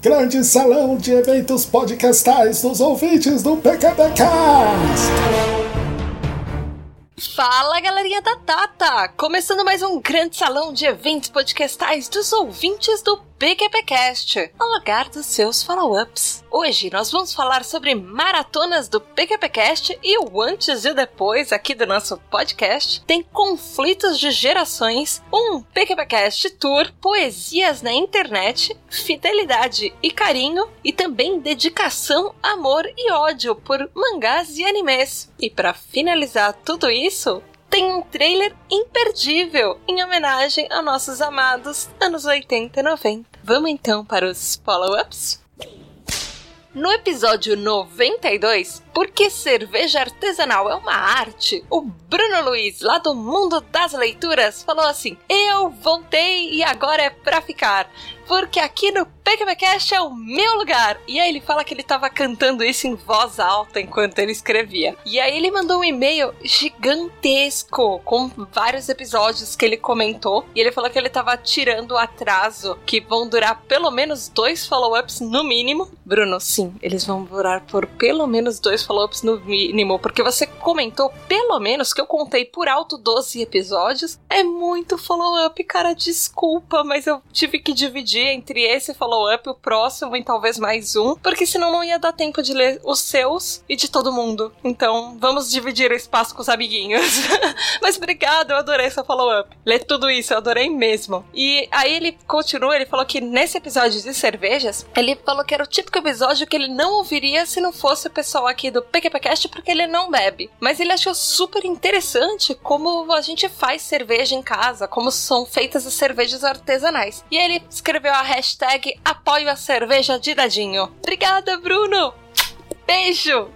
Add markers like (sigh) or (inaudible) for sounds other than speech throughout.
Grande salão de eventos podcastais dos ouvintes do PKPcast! Fala galerinha da Tata! Começando mais um grande salão de eventos podcastais dos ouvintes do PQPcast, o lugar dos seus follow-ups. Hoje nós vamos falar sobre maratonas do PQPcast e o antes e o depois aqui do nosso podcast. Tem conflitos de gerações, um PQPcast tour, poesias na internet, fidelidade e carinho e também dedicação, amor e ódio por mangás e animes. E para finalizar tudo isso, tem um trailer imperdível em homenagem a nossos amados anos 80 e 90. Vamos então para os follow-ups? No episódio 92, Por que cerveja artesanal é uma arte? O Bruno Luiz, lá do Mundo das Leituras, falou assim: Eu voltei e agora é pra ficar porque aqui no PQPcast é o meu lugar. E aí ele fala que ele tava cantando isso em voz alta enquanto ele escrevia. E aí ele mandou um e-mail gigantesco com vários episódios que ele comentou. E ele falou que ele tava tirando o atraso, que vão durar pelo menos dois follow-ups no mínimo. Bruno, sim, eles vão durar por pelo menos dois follow-ups no mínimo, porque você comentou pelo menos que eu contei por alto 12 episódios. É muito follow-up, cara, desculpa, mas eu tive que dividir dividir entre esse follow-up, o próximo e talvez mais um, porque senão não ia dar tempo de ler os seus e de todo mundo. Então, vamos dividir o espaço com os amiguinhos. (laughs) Mas obrigado, eu adorei essa follow-up. Ler tudo isso, eu adorei mesmo. E aí ele continua, ele falou que nesse episódio de cervejas, ele falou que era o típico episódio que ele não ouviria se não fosse o pessoal aqui do PQPcast, porque ele não bebe. Mas ele achou super interessante como a gente faz cerveja em casa, como são feitas as cervejas artesanais. E ele escreveu escreveu a hashtag Apoio a Cerveja de Dadinho. Obrigada, Bruno! Beijo!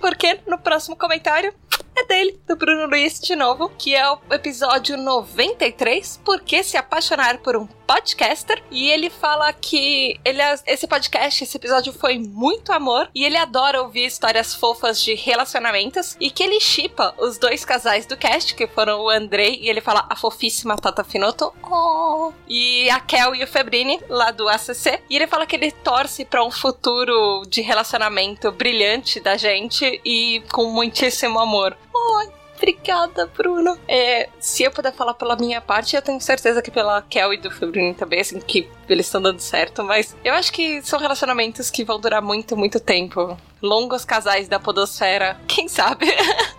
Porque no próximo comentário é dele, do Bruno Luiz de novo, que é o episódio 93, Por que se apaixonar por um podcaster e ele fala que ele esse podcast, esse episódio foi muito amor e ele adora ouvir histórias fofas de relacionamentos e que ele chipa os dois casais do cast, que foram o Andrei e ele fala a fofíssima Tata Finoto oh, e a Kel e o Febrini lá do ACC e ele fala que ele torce para um futuro de relacionamento brilhante da gente e com muitíssimo amor. Oh, Obrigada, Bruno. É, se eu puder falar pela minha parte, eu tenho certeza que pela Kel e do Febrini também, assim, que eles estão dando certo, mas eu acho que são relacionamentos que vão durar muito, muito tempo. Longos casais da podosfera, quem sabe? (laughs)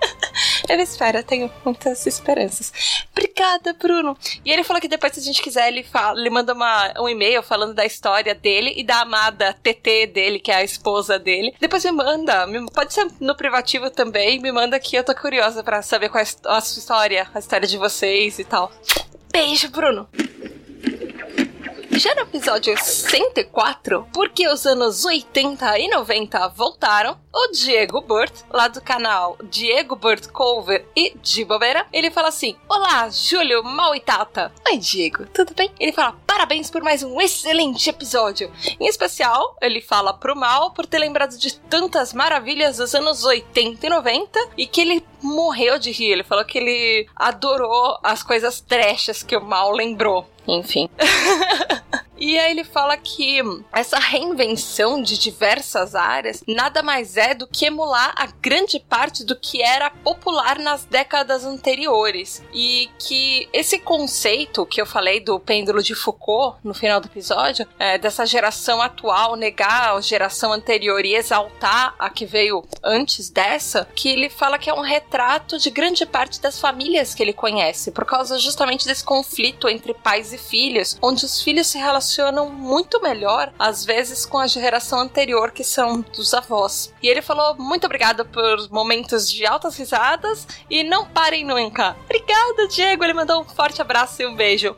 Eu espero, eu tenho muitas esperanças. Obrigada, Bruno. E ele falou que depois, se a gente quiser, ele, fala, ele manda uma, um e-mail falando da história dele e da amada TT dele, que é a esposa dele. Depois me manda, pode ser no privativo também, me manda que eu tô curiosa para saber qual é a sua história, a história de vocês e tal. Beijo, Bruno! Já no episódio 104, porque os anos 80 e 90 voltaram, o Diego Burt, lá do canal Diego Burt Cover e de bobeira, ele fala assim: Olá, Júlio Mal e Tata. Oi, Diego, tudo bem? Ele fala: Parabéns por mais um excelente episódio. Em especial, ele fala pro Mal por ter lembrado de tantas maravilhas dos anos 80 e 90 e que ele morreu de rir. Ele falou que ele adorou as coisas trechas que o Mal lembrou. Enfim. (laughs) E aí ele fala que essa reinvenção de diversas áreas nada mais é do que emular a grande parte do que era popular nas décadas anteriores. E que esse conceito que eu falei do pêndulo de Foucault no final do episódio, é, dessa geração atual negar a geração anterior e exaltar a que veio antes dessa, que ele fala que é um retrato de grande parte das famílias que ele conhece, por causa justamente desse conflito entre pais e filhos, onde os filhos se relacionam relacionam muito melhor, às vezes, com a geração anterior, que são dos avós. E ele falou: muito obrigado por momentos de altas risadas e não parem nunca. Obrigada, Diego. Ele mandou um forte abraço e um beijo.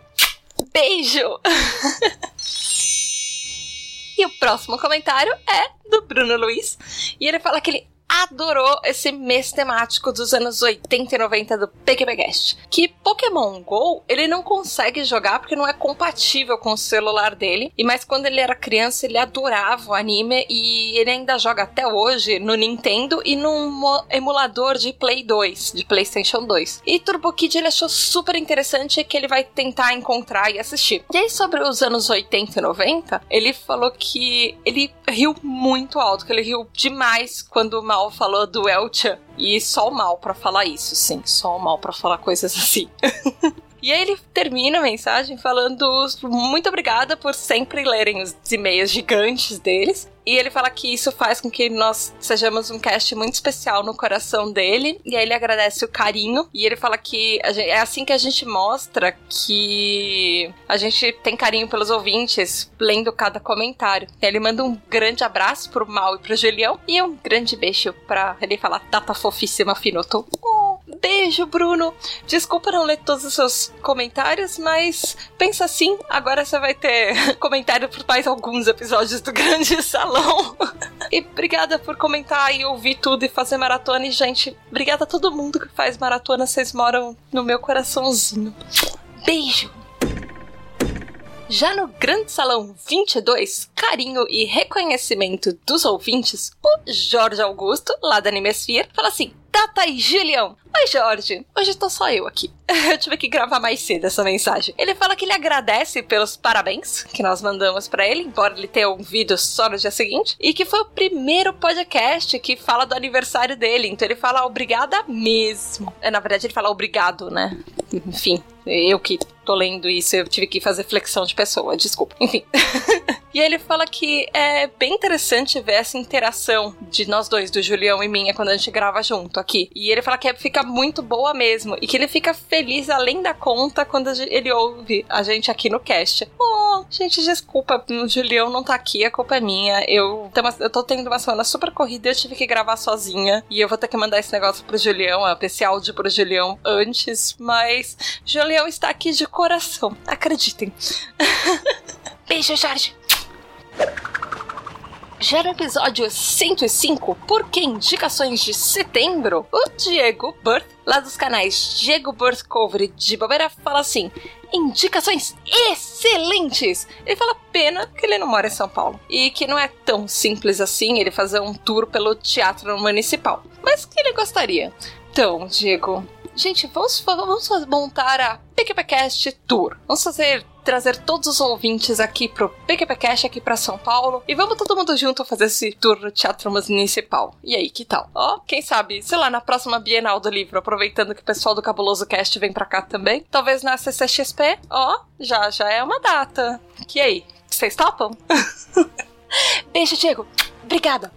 Beijo! (laughs) e o próximo comentário é do Bruno Luiz. E ele fala que ele adorou esse mês temático dos anos 80 e 90 do PQPcast. Que Pokémon GO, ele não consegue jogar porque não é compatível com o celular dele. E mas quando ele era criança, ele adorava o anime e ele ainda joga até hoje no Nintendo e num emulador de Play 2, de PlayStation 2. E Turbo Kid ele achou super interessante que ele vai tentar encontrar e assistir. E aí sobre os anos 80 e 90, ele falou que ele riu muito alto, que ele riu demais quando o Mal falou do Elcha e só o mal para falar isso, sim. Só o mal para falar coisas assim. (laughs) E aí ele termina a mensagem falando muito obrigada por sempre lerem os e-mails gigantes deles. E ele fala que isso faz com que nós sejamos um cast muito especial no coração dele. E aí ele agradece o carinho. E ele fala que gente, é assim que a gente mostra que a gente tem carinho pelos ouvintes, lendo cada comentário. E ele manda um grande abraço pro Mal e pro Julião. E um grande beijo pra ele falar data fofíssima, Finoto. Oh, beijo, Bruno. Desculpa não ler todos os seus comentários, mas pensa assim, agora você vai ter (laughs) comentário por mais alguns episódios do Grande (laughs) Salão. (laughs) E obrigada por comentar e ouvir tudo e fazer maratona. E, gente, obrigada a todo mundo que faz maratona. Vocês moram no meu coraçãozinho. Beijo! Já no Grande Salão 22, carinho e reconhecimento dos ouvintes, o Jorge Augusto, lá da Animesphere, fala assim: Tata e Julião. Oi, Jorge. Hoje tô só eu aqui. (laughs) eu tive que gravar mais cedo essa mensagem. Ele fala que ele agradece pelos parabéns que nós mandamos para ele, embora ele tenha ouvido só no dia seguinte, e que foi o primeiro podcast que fala do aniversário dele. Então ele fala obrigada mesmo. É, na verdade, ele fala obrigado, né? Enfim, eu que tô lendo isso, eu tive que fazer flexão de pessoa, desculpa. Enfim. (laughs) e ele fala que é bem interessante ver essa interação de nós dois, do Julião e minha, quando a gente grava junto aqui. E ele fala que fica muito boa mesmo. E que ele fica feliz além da conta quando ele ouve a gente aqui no cast. Oh, gente, desculpa, o Julião não tá aqui, a culpa é minha. Eu, eu tô tendo uma semana super corrida, eu tive que gravar sozinha. E eu vou ter que mandar esse negócio pro Julião, esse áudio pro Julião antes. Mas Julião está aqui de coração. Acreditem. (laughs) Beijo, Jorge. Já no episódio 105, porque indicações de setembro, o Diego Birth, lá dos canais Diego Birth Cover de Bobeira, fala assim: indicações excelentes! Ele fala pena que ele não mora em São Paulo e que não é tão simples assim ele fazer um tour pelo Teatro Municipal, mas que ele gostaria. Então, Diego, gente, vamos, vamos montar a PQPcast Tour. Vamos fazer trazer todos os ouvintes aqui pro PQPcast aqui para São Paulo e vamos todo mundo junto fazer esse tour no Teatro Municipal. E aí, que tal? Ó, quem sabe, sei lá, na próxima Bienal do Livro, aproveitando que o pessoal do Cabuloso Cast vem pra cá também. Talvez na CCXP, ó, já já é uma data. Que aí, vocês topam? (laughs) Beijo, Diego. Obrigada.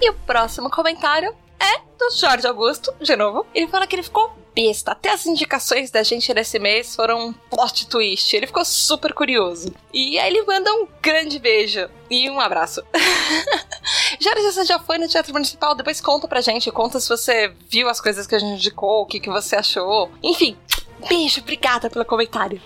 E o próximo comentário é do Jorge Augusto, de novo. Ele fala que ele ficou besta. Até as indicações da gente nesse mês foram um plot twist. Ele ficou super curioso. E aí ele manda um grande beijo e um abraço. (laughs) Jorge, você já foi no Teatro Municipal? Depois conta pra gente. Conta se você viu as coisas que a gente indicou, o que, que você achou. Enfim, beijo, obrigada pelo comentário.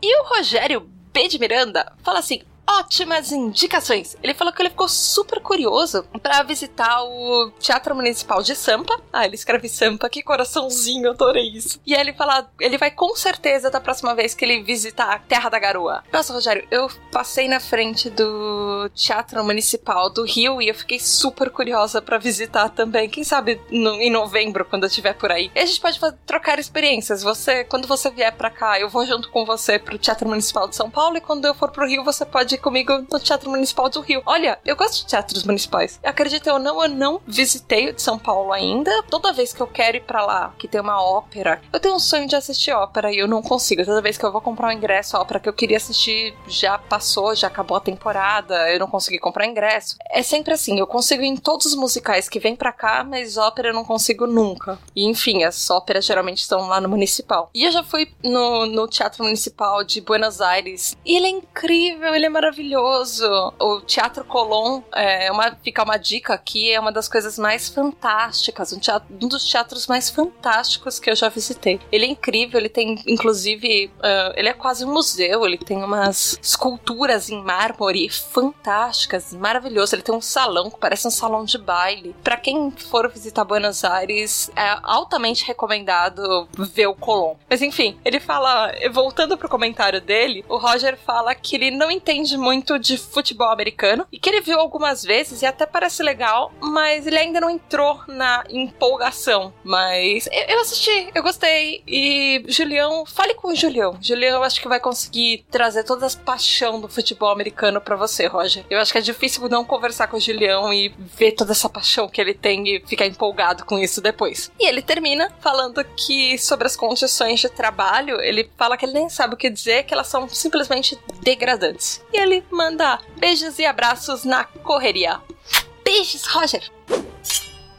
E o Rogério B. de Miranda fala assim: ótimas indicações. Ele falou que ele ficou super curioso para visitar o Teatro Municipal de Sampa. Ah, ele escreve Sampa, que coraçãozinho, adorei isso. E aí ele fala, ele vai com certeza da próxima vez que ele visitar a Terra da Garoa. Nossa, Rogério, eu passei na frente do Teatro Municipal do Rio e eu fiquei super curiosa para visitar também. Quem sabe no, em novembro, quando eu estiver por aí. E a gente pode trocar experiências. Você, quando você vier para cá, eu vou junto com você pro Teatro Municipal de São Paulo e quando eu for pro Rio, você pode comigo no Teatro Municipal do Rio. Olha, eu gosto de teatros municipais. Acredita ou não, eu não visitei o de São Paulo ainda. Toda vez que eu quero ir para lá, que tem uma ópera, eu tenho um sonho de assistir ópera e eu não consigo. Toda vez que eu vou comprar um ingresso, a ópera que eu queria assistir já passou, já acabou a temporada, eu não consegui comprar ingresso. É sempre assim, eu consigo ir em todos os musicais que vêm para cá, mas ópera eu não consigo nunca. E enfim, as óperas geralmente estão lá no municipal. E eu já fui no, no Teatro Municipal de Buenos Aires e ele é incrível, ele é maravilhoso maravilhoso. O Teatro Colón é uma, fica uma dica aqui, é uma das coisas mais fantásticas, um, teatro, um dos teatros mais fantásticos que eu já visitei. Ele é incrível, ele tem, inclusive, uh, ele é quase um museu, ele tem umas esculturas em mármore fantásticas, maravilhoso. Ele tem um salão que parece um salão de baile. Para quem for visitar Buenos Aires, é altamente recomendado ver o Colón. Mas enfim, ele fala, voltando pro comentário dele, o Roger fala que ele não entende muito de futebol americano e que ele viu algumas vezes e até parece legal, mas ele ainda não entrou na empolgação. Mas eu assisti, eu gostei. E Julião, fale com o Julião. Julião, acho que vai conseguir trazer toda a paixão do futebol americano para você, Roger. Eu acho que é difícil não conversar com o Julião e ver toda essa paixão que ele tem e ficar empolgado com isso depois. E ele termina falando que sobre as condições de trabalho, ele fala que ele nem sabe o que dizer, que elas são simplesmente degradantes. E ele manda beijos e abraços na correria. Beijos, Roger!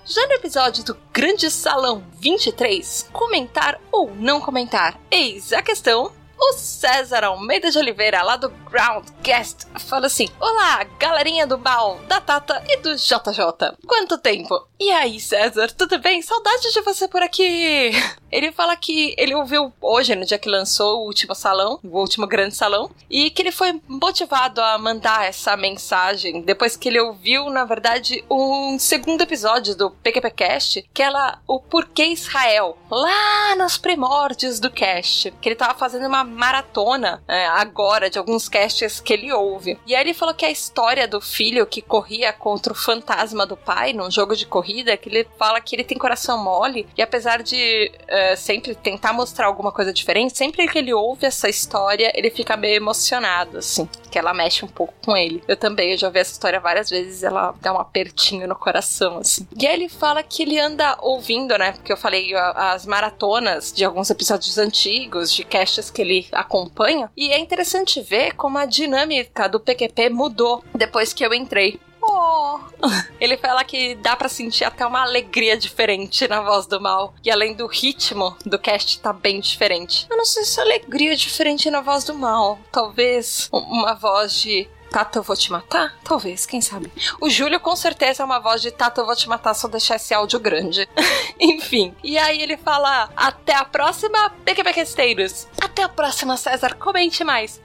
Já no episódio do Grande Salão 23, comentar ou não comentar? Eis a questão. O César Almeida de Oliveira, lá do Groundcast, fala assim: Olá, galerinha do Baal, da Tata e do JJ. Quanto tempo? E aí, César, tudo bem? Saudade de você por aqui! (laughs) Ele fala que ele ouviu hoje, no dia que lançou o último salão, o último grande salão, e que ele foi motivado a mandar essa mensagem depois que ele ouviu, na verdade, um segundo episódio do PQPcast, que era o Porquê Israel, lá nos primórdios do cast, que ele tava fazendo uma maratona é, agora de alguns casts que ele ouve. E aí ele falou que a história do filho que corria contra o fantasma do pai num jogo de corrida, que ele fala que ele tem coração mole, e apesar de uh, sempre tentar mostrar alguma coisa diferente, sempre que ele ouve essa história, ele fica meio emocionado, assim, que ela mexe um pouco com ele. Eu também, eu já vi essa história várias vezes, ela dá um apertinho no coração, assim. E aí ele fala que ele anda ouvindo, né, porque eu falei as maratonas de alguns episódios antigos, de casts que ele acompanha, e é interessante ver como a dinâmica do PQP mudou depois que eu entrei. Oh. (laughs) Ele fala que dá para sentir até uma alegria diferente na voz do mal. E além do ritmo do cast tá bem diferente. Eu não sei se alegria é diferente na voz do mal. Talvez uma voz de Tata, eu vou te matar? Talvez, quem sabe. O Júlio com certeza é uma voz de Tata, eu vou te matar, só deixar esse áudio grande. (laughs) (laughs) Enfim. E aí ele fala: Até a próxima, PQPQesteiros. Até a próxima, César. Comente mais.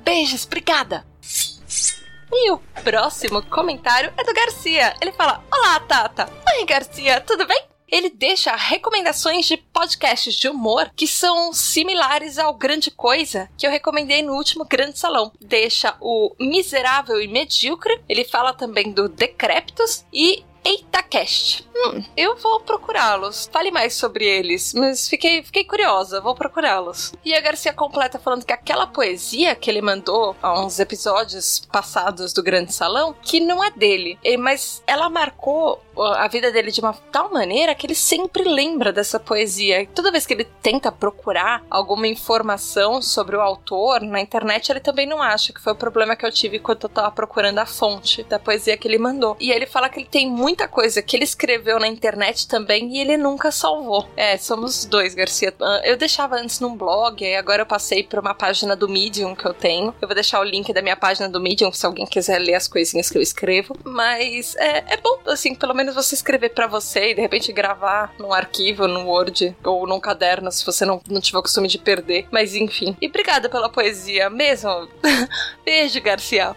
Beijos, obrigada. E o próximo comentário é do Garcia. Ele fala: Olá, Tata. Oi, Garcia, tudo bem? Ele deixa recomendações de podcasts de humor que são similares ao Grande Coisa que eu recomendei no último Grande Salão. Deixa o Miserável e Medíocre. Ele fala também do Decréptos e EitaCast. Hum, eu vou procurá-los. Fale mais sobre eles, mas fiquei, fiquei curiosa, vou procurá-los. E a Garcia completa falando que aquela poesia que ele mandou há uns episódios passados do Grande Salão, que não é dele, mas ela marcou a vida dele de uma tal maneira que ele sempre lembra dessa poesia. Toda vez que ele tenta procurar alguma informação sobre o autor na internet, ele também não acha, que foi o problema que eu tive quando eu tava procurando a fonte da poesia que ele mandou. E ele fala que ele tem muita coisa que ele escreveu na internet também e ele nunca salvou. É, somos dois, Garcia. Ah, eu deixava antes num blog, e agora eu passei para uma página do Medium que eu tenho. Eu vou deixar o link da minha página do Medium se alguém quiser ler as coisinhas que eu escrevo. Mas é, é bom, assim, pelo menos você escrever para você e de repente gravar num arquivo, num Word ou num caderno, se você não, não tiver o costume de perder. Mas enfim. E obrigada pela poesia mesmo. (laughs) Beijo, Garcia.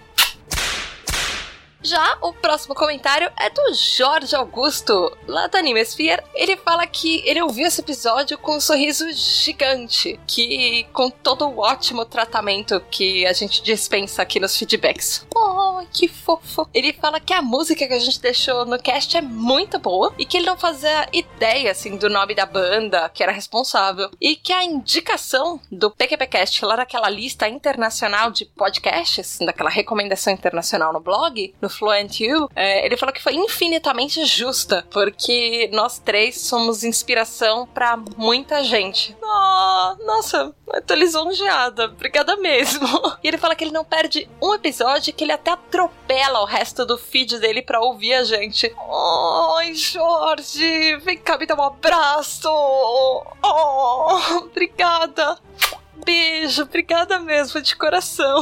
Já o próximo comentário é do Jorge Augusto, lá da Animesphere. Ele fala que ele ouviu esse episódio com um sorriso gigante, que com todo o ótimo tratamento que a gente dispensa aqui nos feedbacks. Oh, que fofo. Ele fala que a música que a gente deixou no cast é muito boa e que ele não fazia ideia, assim, do nome da banda que era responsável. E que a indicação do PQPcast lá naquela lista internacional de podcasts, daquela recomendação internacional no blog, no Fluent You, é, ele falou que foi infinitamente justa, porque nós três somos inspiração para muita gente. Oh, nossa, eu tô lisonjeada. Obrigada mesmo. (laughs) E ele fala que ele não perde um episódio, que ele até atropela o resto do feed dele pra ouvir a gente. Oi, Jorge, vem cá me dar um abraço. Oh, obrigada. Beijo, obrigada mesmo, de coração.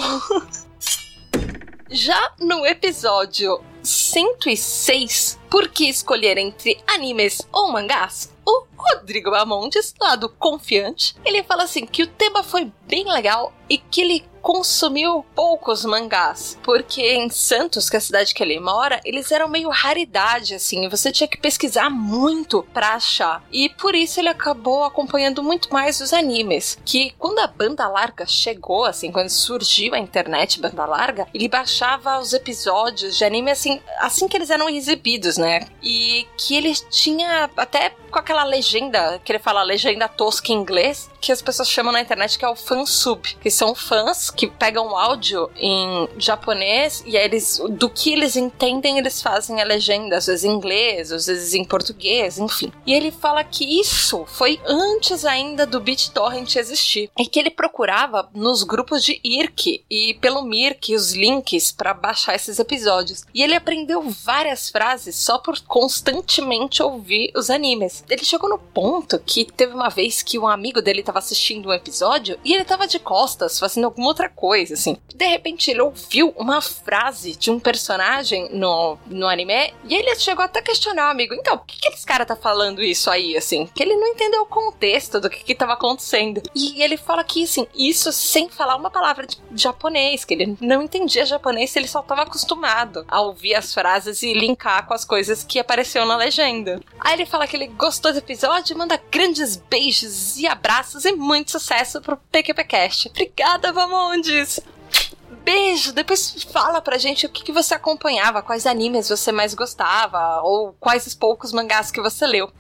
Já no episódio 106, Por que escolher entre animes ou mangás? O Rodrigo Amontes, lá do Confiante, ele fala assim que o tema foi bem legal e que ele consumiu poucos mangás, porque em Santos, que é a cidade que ele mora, eles eram meio raridade, assim, você tinha que pesquisar muito pra achar. E por isso ele acabou acompanhando muito mais os animes, que quando a banda larga chegou, assim, quando surgiu a internet banda larga, ele baixava os episódios de anime, assim, assim que eles eram exibidos, né? E que ele tinha até com aquela legenda, que ele fala legenda tosca em inglês, que as pessoas chamam na internet que é o fansub, que são fãs que pegam áudio em japonês e eles, do que eles entendem, eles fazem a legenda, às vezes em inglês, às vezes em português, enfim. E ele fala que isso foi antes ainda do BitTorrent existir. É que ele procurava nos grupos de IRC e pelo Mirk os links para baixar esses episódios. E ele aprendeu várias frases só por constantemente ouvir os animes. Ele chegou no ponto que teve uma vez que um amigo dele estava assistindo um episódio e ele estava de costas fazendo alguma outra coisa, assim. De repente ele ouviu uma frase de um personagem no, no anime e ele chegou até a questionar amigo: então, por que, que esse cara tá falando isso aí, assim? Que ele não entendeu o contexto do que, que tava acontecendo. E ele fala que, assim, isso sem falar uma palavra de japonês, que ele não entendia japonês, ele só tava acostumado a ouvir as frases e linkar com as coisas que apareceu na legenda. Aí ele fala que ele gostou do episódio, manda grandes beijos e abraços e muito sucesso pro PQPcast. Obrigada, Vamondes! Beijo! Depois fala pra gente o que, que você acompanhava, quais animes você mais gostava, ou quais os poucos mangás que você leu.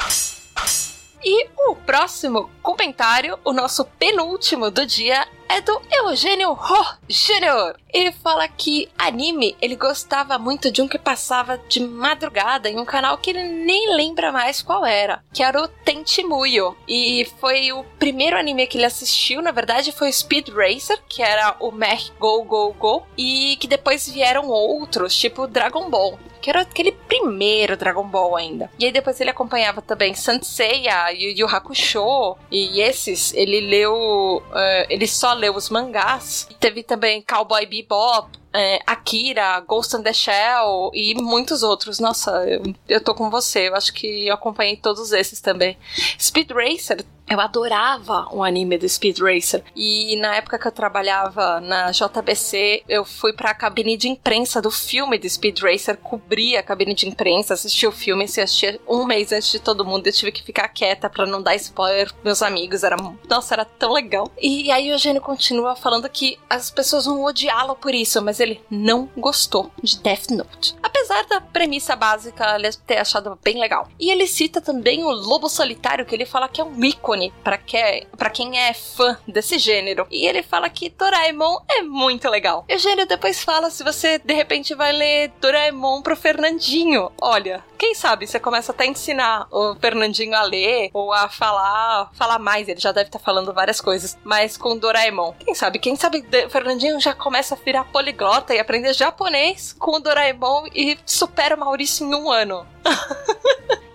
E o próximo comentário, o nosso penúltimo do dia, é do Eugênio Ho Jr. Ele fala que anime ele gostava muito de um que passava de madrugada em um canal que ele nem lembra mais qual era, que era o Tentimuyo. E foi o primeiro anime que ele assistiu, na verdade, foi Speed Racer, que era o Mech Go Go Go, e que depois vieram outros, tipo Dragon Ball que era aquele primeiro Dragon Ball ainda. E aí depois ele acompanhava também Sanseiya, Yu Yu Hakusho, e esses ele leu, uh, ele só leu os mangás. Teve também Cowboy Bebop, é, Akira, Ghost in the Shell e muitos outros. Nossa, eu, eu tô com você. Eu acho que eu acompanhei todos esses também. Speed Racer eu adorava o anime do Speed Racer. E na época que eu trabalhava na JBC, eu fui pra cabine de imprensa do filme do Speed Racer, cobri a cabine de imprensa, assisti o filme, se assistia um mês antes de todo mundo. Eu tive que ficar quieta para não dar spoiler meus amigos. Era, nossa, era tão legal. E aí o Eugênio continua falando que as pessoas vão odiá-lo por isso, mas ele não gostou de Death Note. Apesar da premissa básica ele ter achado bem legal. E ele cita também o Lobo Solitário, que ele fala que é um ícone para que, pra quem é fã desse gênero. E ele fala que Doraemon é muito legal. E o gênero depois fala se você de repente vai ler Doraemon pro Fernandinho. Olha, quem sabe você começa até a ensinar o Fernandinho a ler ou a falar, falar mais. Ele já deve estar tá falando várias coisas, mas com Doraemon. Quem sabe? Quem sabe o Fernandinho já começa a virar poliglota e aprender japonês com o Doraemon e supera o Maurício em um ano. (laughs)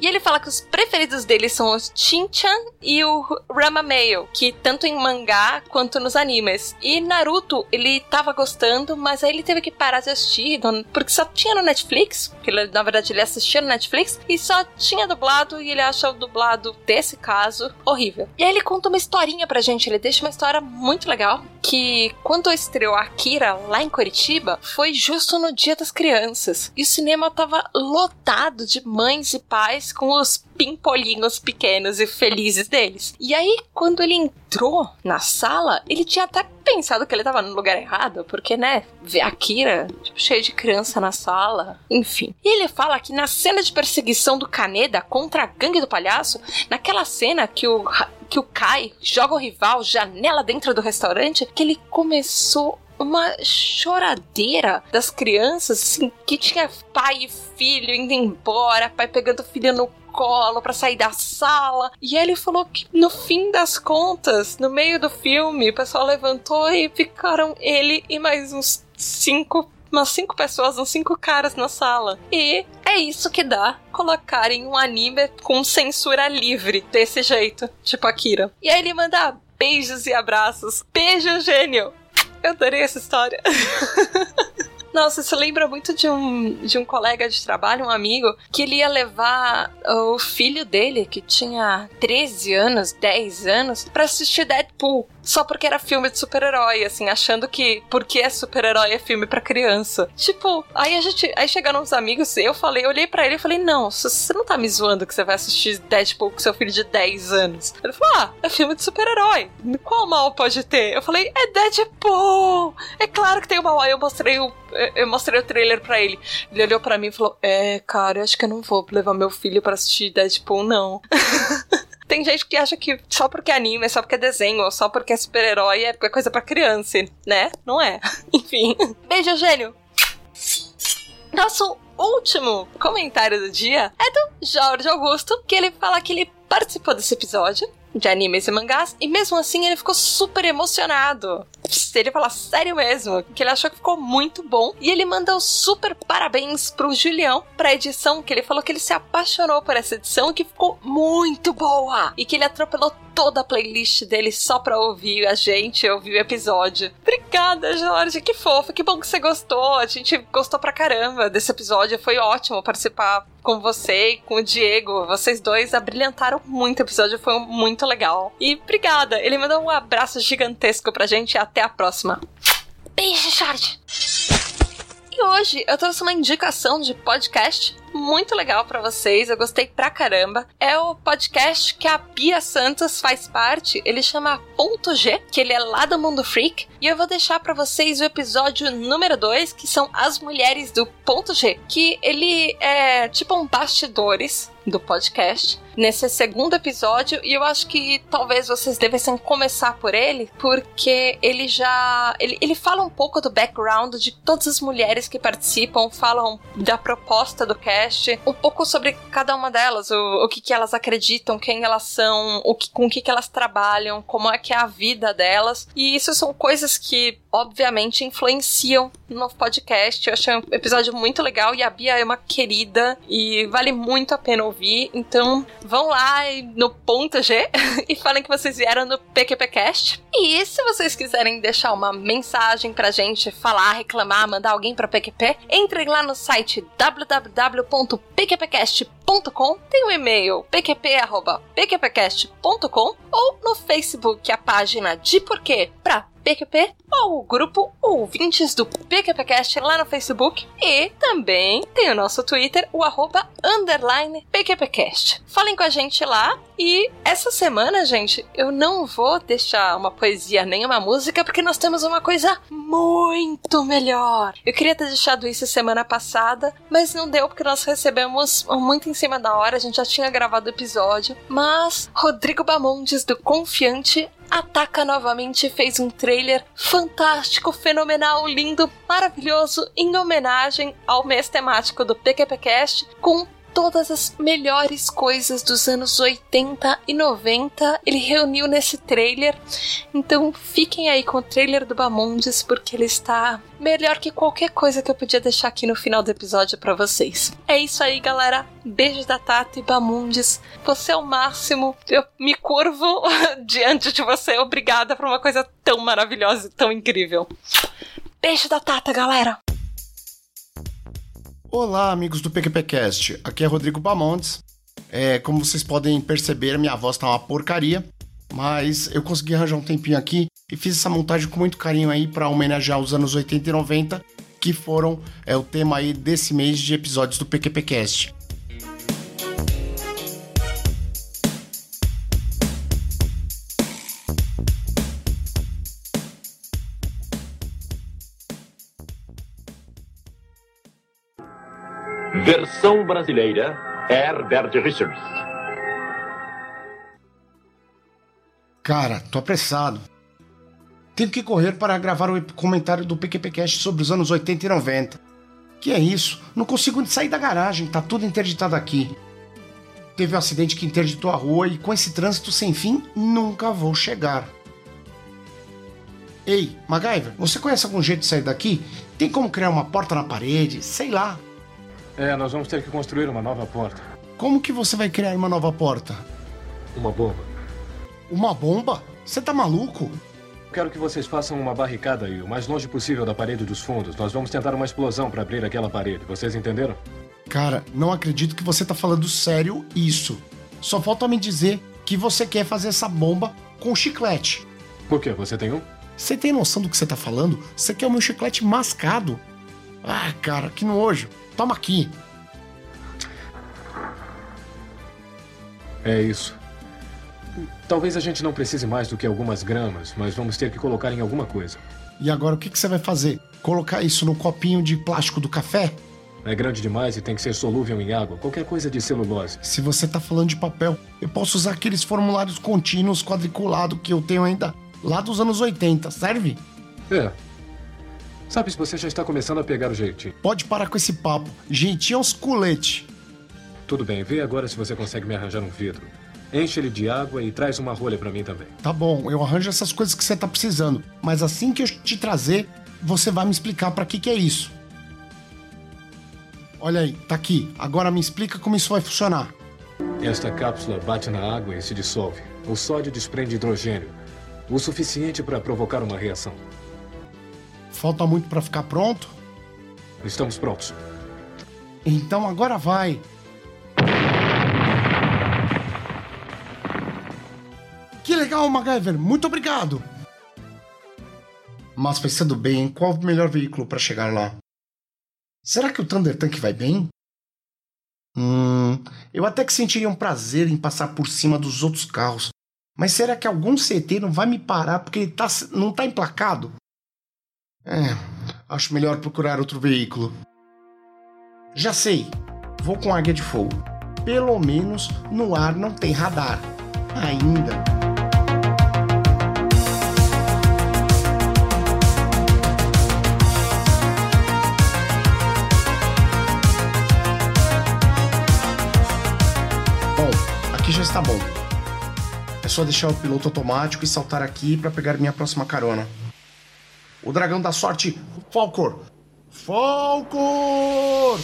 E ele fala que os preferidos dele são os Chinchan e o Ramameio, que tanto em mangá quanto nos animes. E Naruto, ele tava gostando, mas aí ele teve que parar de assistir, porque só tinha no Netflix, porque ele, na verdade ele assistia no Netflix, e só tinha dublado, e ele acha o dublado desse caso horrível. E aí ele conta uma historinha pra gente, ele deixa uma história muito legal, que quando estreou Akira lá em Curitiba, foi justo no Dia das Crianças. E o cinema tava lotado de mães e pais com os pimpolinhos pequenos e felizes deles. E aí, quando ele entrou na sala, ele tinha até pensado que ele tava no lugar errado, porque, né, ver a Kira, tipo, cheia de criança na sala, enfim. E ele fala que na cena de perseguição do Kaneda contra a gangue do palhaço, naquela cena que o que o Kai joga o rival janela dentro do restaurante, que ele começou uma choradeira das crianças, assim, que tinha pai e filho indo embora, pai pegando o filho no colo para sair da sala. E ele falou que no fim das contas, no meio do filme, o pessoal levantou e ficaram ele e mais uns cinco umas cinco pessoas, uns cinco caras na sala. E é isso que dá colocarem um anime com censura livre desse jeito, tipo Akira. E aí ele manda beijos e abraços. Beijo, gênio! Eu adorei essa história. (laughs) Nossa, isso lembra muito de um, de um colega de trabalho, um amigo, que ele ia levar o filho dele, que tinha 13 anos, 10 anos, para assistir Deadpool só porque era filme de super-herói, assim, achando que porque é super-herói é filme para criança. Tipo, aí a gente. Aí chegaram uns amigos, eu falei, eu olhei para ele e falei, não, você não tá me zoando que você vai assistir Deadpool com seu filho de 10 anos. Ele falou, ah, é filme de super-herói. Qual mal pode ter? Eu falei, é Deadpool! É claro que tem uma mal. Aí eu mostrei o. Eu mostrei o trailer para ele. Ele olhou para mim e falou: É, cara, eu acho que eu não vou levar meu filho para assistir Deadpool, não. (laughs) Tem gente que acha que só porque é anime, só porque é desenho, ou só porque é super-herói é coisa para criança, né? Não é. (laughs) Enfim. Beijo, gênio! Nosso último comentário do dia é do Jorge Augusto, que ele fala que ele participou desse episódio de animes e mangás, e mesmo assim ele ficou super emocionado. Ele fala sério mesmo, que ele achou que ficou muito bom. E ele manda o super parabéns pro Julião pra edição, que ele falou que ele se apaixonou por essa edição que ficou muito boa. E que ele atropelou toda a playlist dele só pra ouvir a gente, ouvir o episódio. Obrigada, Jorge, que fofo, que bom que você gostou. A gente gostou pra caramba desse episódio, foi ótimo participar com você e com o Diego. Vocês dois abrilhantaram muito o episódio, foi muito legal. E obrigada, ele mandou um abraço gigantesco pra gente e até a próxima. Beijo, Jorge! E hoje eu trouxe uma indicação de podcast muito legal para vocês, eu gostei pra caramba. É o podcast que a Bia Santos faz parte, ele chama Ponto G, que ele é lá do Mundo Freak, e eu vou deixar para vocês o episódio número 2, que são as mulheres do Ponto G, que ele é tipo um bastidores do podcast nesse segundo episódio e eu acho que talvez vocês devessem começar por ele porque ele já ele, ele fala um pouco do background de todas as mulheres que participam falam da proposta do cast um pouco sobre cada uma delas, o, o que, que elas acreditam, quem elas são, o que, com o que, que elas trabalham, como é que é a vida delas. E isso são coisas que, obviamente, influenciam no podcast. Eu achei um episódio muito legal e a Bia é uma querida e vale muito a pena ouvir. Então, vão lá no ponto G (laughs) e falem que vocês vieram no PQPcast. E se vocês quiserem deixar uma mensagem pra gente, falar, reclamar, mandar alguém pra PQP, entrem lá no site www www.pqpcast.com, tem o um e-mail pqp.pqpcast.com ou no Facebook a página de porquê para PQP ou o grupo Ouvintes do PQPcast lá no Facebook e também tem o nosso Twitter, o arroba underline PQPcast. Falem com a gente lá e essa semana, gente, eu não vou deixar uma poesia nem uma música porque nós temos uma coisa muito melhor. Eu queria ter deixado isso semana passada, mas não deu porque nós recebemos muito em cima da hora, a gente já tinha gravado o episódio, mas Rodrigo Bamondes do Confiante ataca novamente fez um trailer fantástico, fenomenal, lindo, maravilhoso, em homenagem ao mês temático do PQPcast, com todas as melhores coisas dos anos 80 e 90 ele reuniu nesse trailer. Então fiquem aí com o trailer do Bamondes porque ele está melhor que qualquer coisa que eu podia deixar aqui no final do episódio para vocês. É isso aí, galera. Beijo da Tata e Bamundes. Você é o máximo. Eu me curvo (laughs) diante de você. Obrigada por uma coisa tão maravilhosa e tão incrível. Beijo da Tata, galera. Olá, amigos do PQPcast. Aqui é Rodrigo Bamontes. É, como vocês podem perceber, minha voz tá uma porcaria, mas eu consegui arranjar um tempinho aqui e fiz essa montagem com muito carinho aí para homenagear os anos 80 e 90, que foram é, o tema aí desse mês de episódios do PQPcast. Brasileira, Herbert Richards. Cara, tô apressado. Tenho que correr para gravar o comentário do PQPcast sobre os anos 80 e 90. Que é isso? Não consigo sair da garagem, tá tudo interditado aqui. Teve um acidente que interditou a rua e com esse trânsito sem fim, nunca vou chegar. Ei, MacGyver, você conhece algum jeito de sair daqui? Tem como criar uma porta na parede? Sei lá. É, nós vamos ter que construir uma nova porta. Como que você vai criar uma nova porta? Uma bomba. Uma bomba? Você tá maluco? quero que vocês façam uma barricada aí, o mais longe possível da parede dos fundos. Nós vamos tentar uma explosão para abrir aquela parede. Vocês entenderam? Cara, não acredito que você tá falando sério isso. Só falta me dizer que você quer fazer essa bomba com chiclete. Por quê? Você tem um? Você tem noção do que você tá falando? Você quer o meu chiclete mascado? Ah, cara, que nojo. Toma aqui. É isso. Talvez a gente não precise mais do que algumas gramas, mas vamos ter que colocar em alguma coisa. E agora o que, que você vai fazer? Colocar isso no copinho de plástico do café? É grande demais e tem que ser solúvel em água, qualquer coisa de celulose. Se você tá falando de papel, eu posso usar aqueles formulários contínuos quadriculados que eu tenho ainda lá dos anos 80, serve? É. Sabe se você já está começando a pegar o jeitinho. Pode parar com esse papo. Jeitinho aos colete. Tudo bem, vê agora se você consegue me arranjar um vidro. Enche ele de água e traz uma rolha para mim também. Tá bom, eu arranjo essas coisas que você tá precisando. Mas assim que eu te trazer, você vai me explicar para que que é isso. Olha aí, tá aqui. Agora me explica como isso vai funcionar. Esta cápsula bate na água e se dissolve. O sódio desprende hidrogênio, o suficiente para provocar uma reação. Falta muito para ficar pronto? Estamos prontos. Então agora vai. Que legal, MacGyver. Muito obrigado. Mas pensando bem, qual o melhor veículo para chegar lá? Será que o Thunder Tank vai bem? Hum, eu até que sentiria um prazer em passar por cima dos outros carros. Mas será que algum CT não vai me parar porque ele tá, não tá emplacado? É, acho melhor procurar outro veículo. Já sei, vou com águia de fogo. Pelo menos no ar não tem radar. Ainda. Aqui já está bom. É só deixar o piloto automático e saltar aqui para pegar minha próxima carona. O dragão da sorte, Falcor. Falcor!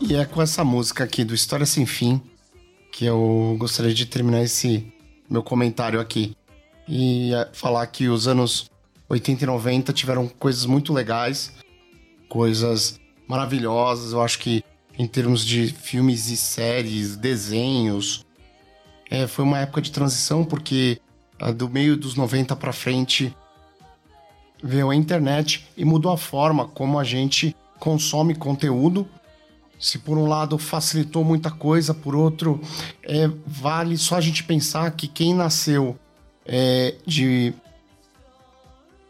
E é com essa música aqui do História Sem Fim que eu gostaria de terminar esse meu comentário aqui. E é, falar que os anos 80 e 90 tiveram coisas muito legais, coisas maravilhosas. Eu acho que em termos de filmes e séries, desenhos, é, foi uma época de transição porque a, do meio dos 90 para frente veio a internet e mudou a forma como a gente consome conteúdo se por um lado facilitou muita coisa, por outro, é, vale só a gente pensar que quem nasceu é, de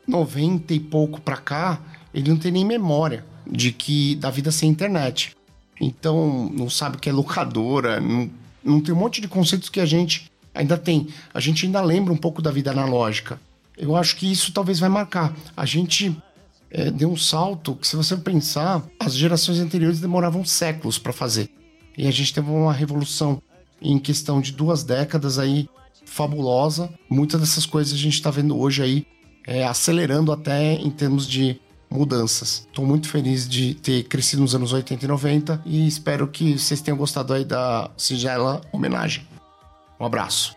90 e pouco para cá, ele não tem nem memória de que da vida sem internet. Então, não sabe o que é locadora, não, não tem um monte de conceitos que a gente ainda tem. A gente ainda lembra um pouco da vida analógica. Eu acho que isso talvez vai marcar. A gente é, deu um salto que, se você pensar, as gerações anteriores demoravam séculos para fazer. E a gente teve uma revolução em questão de duas décadas aí fabulosa. Muitas dessas coisas a gente está vendo hoje aí é, acelerando até em termos de mudanças. Estou muito feliz de ter crescido nos anos 80 e 90 e espero que vocês tenham gostado aí da singela homenagem. Um abraço.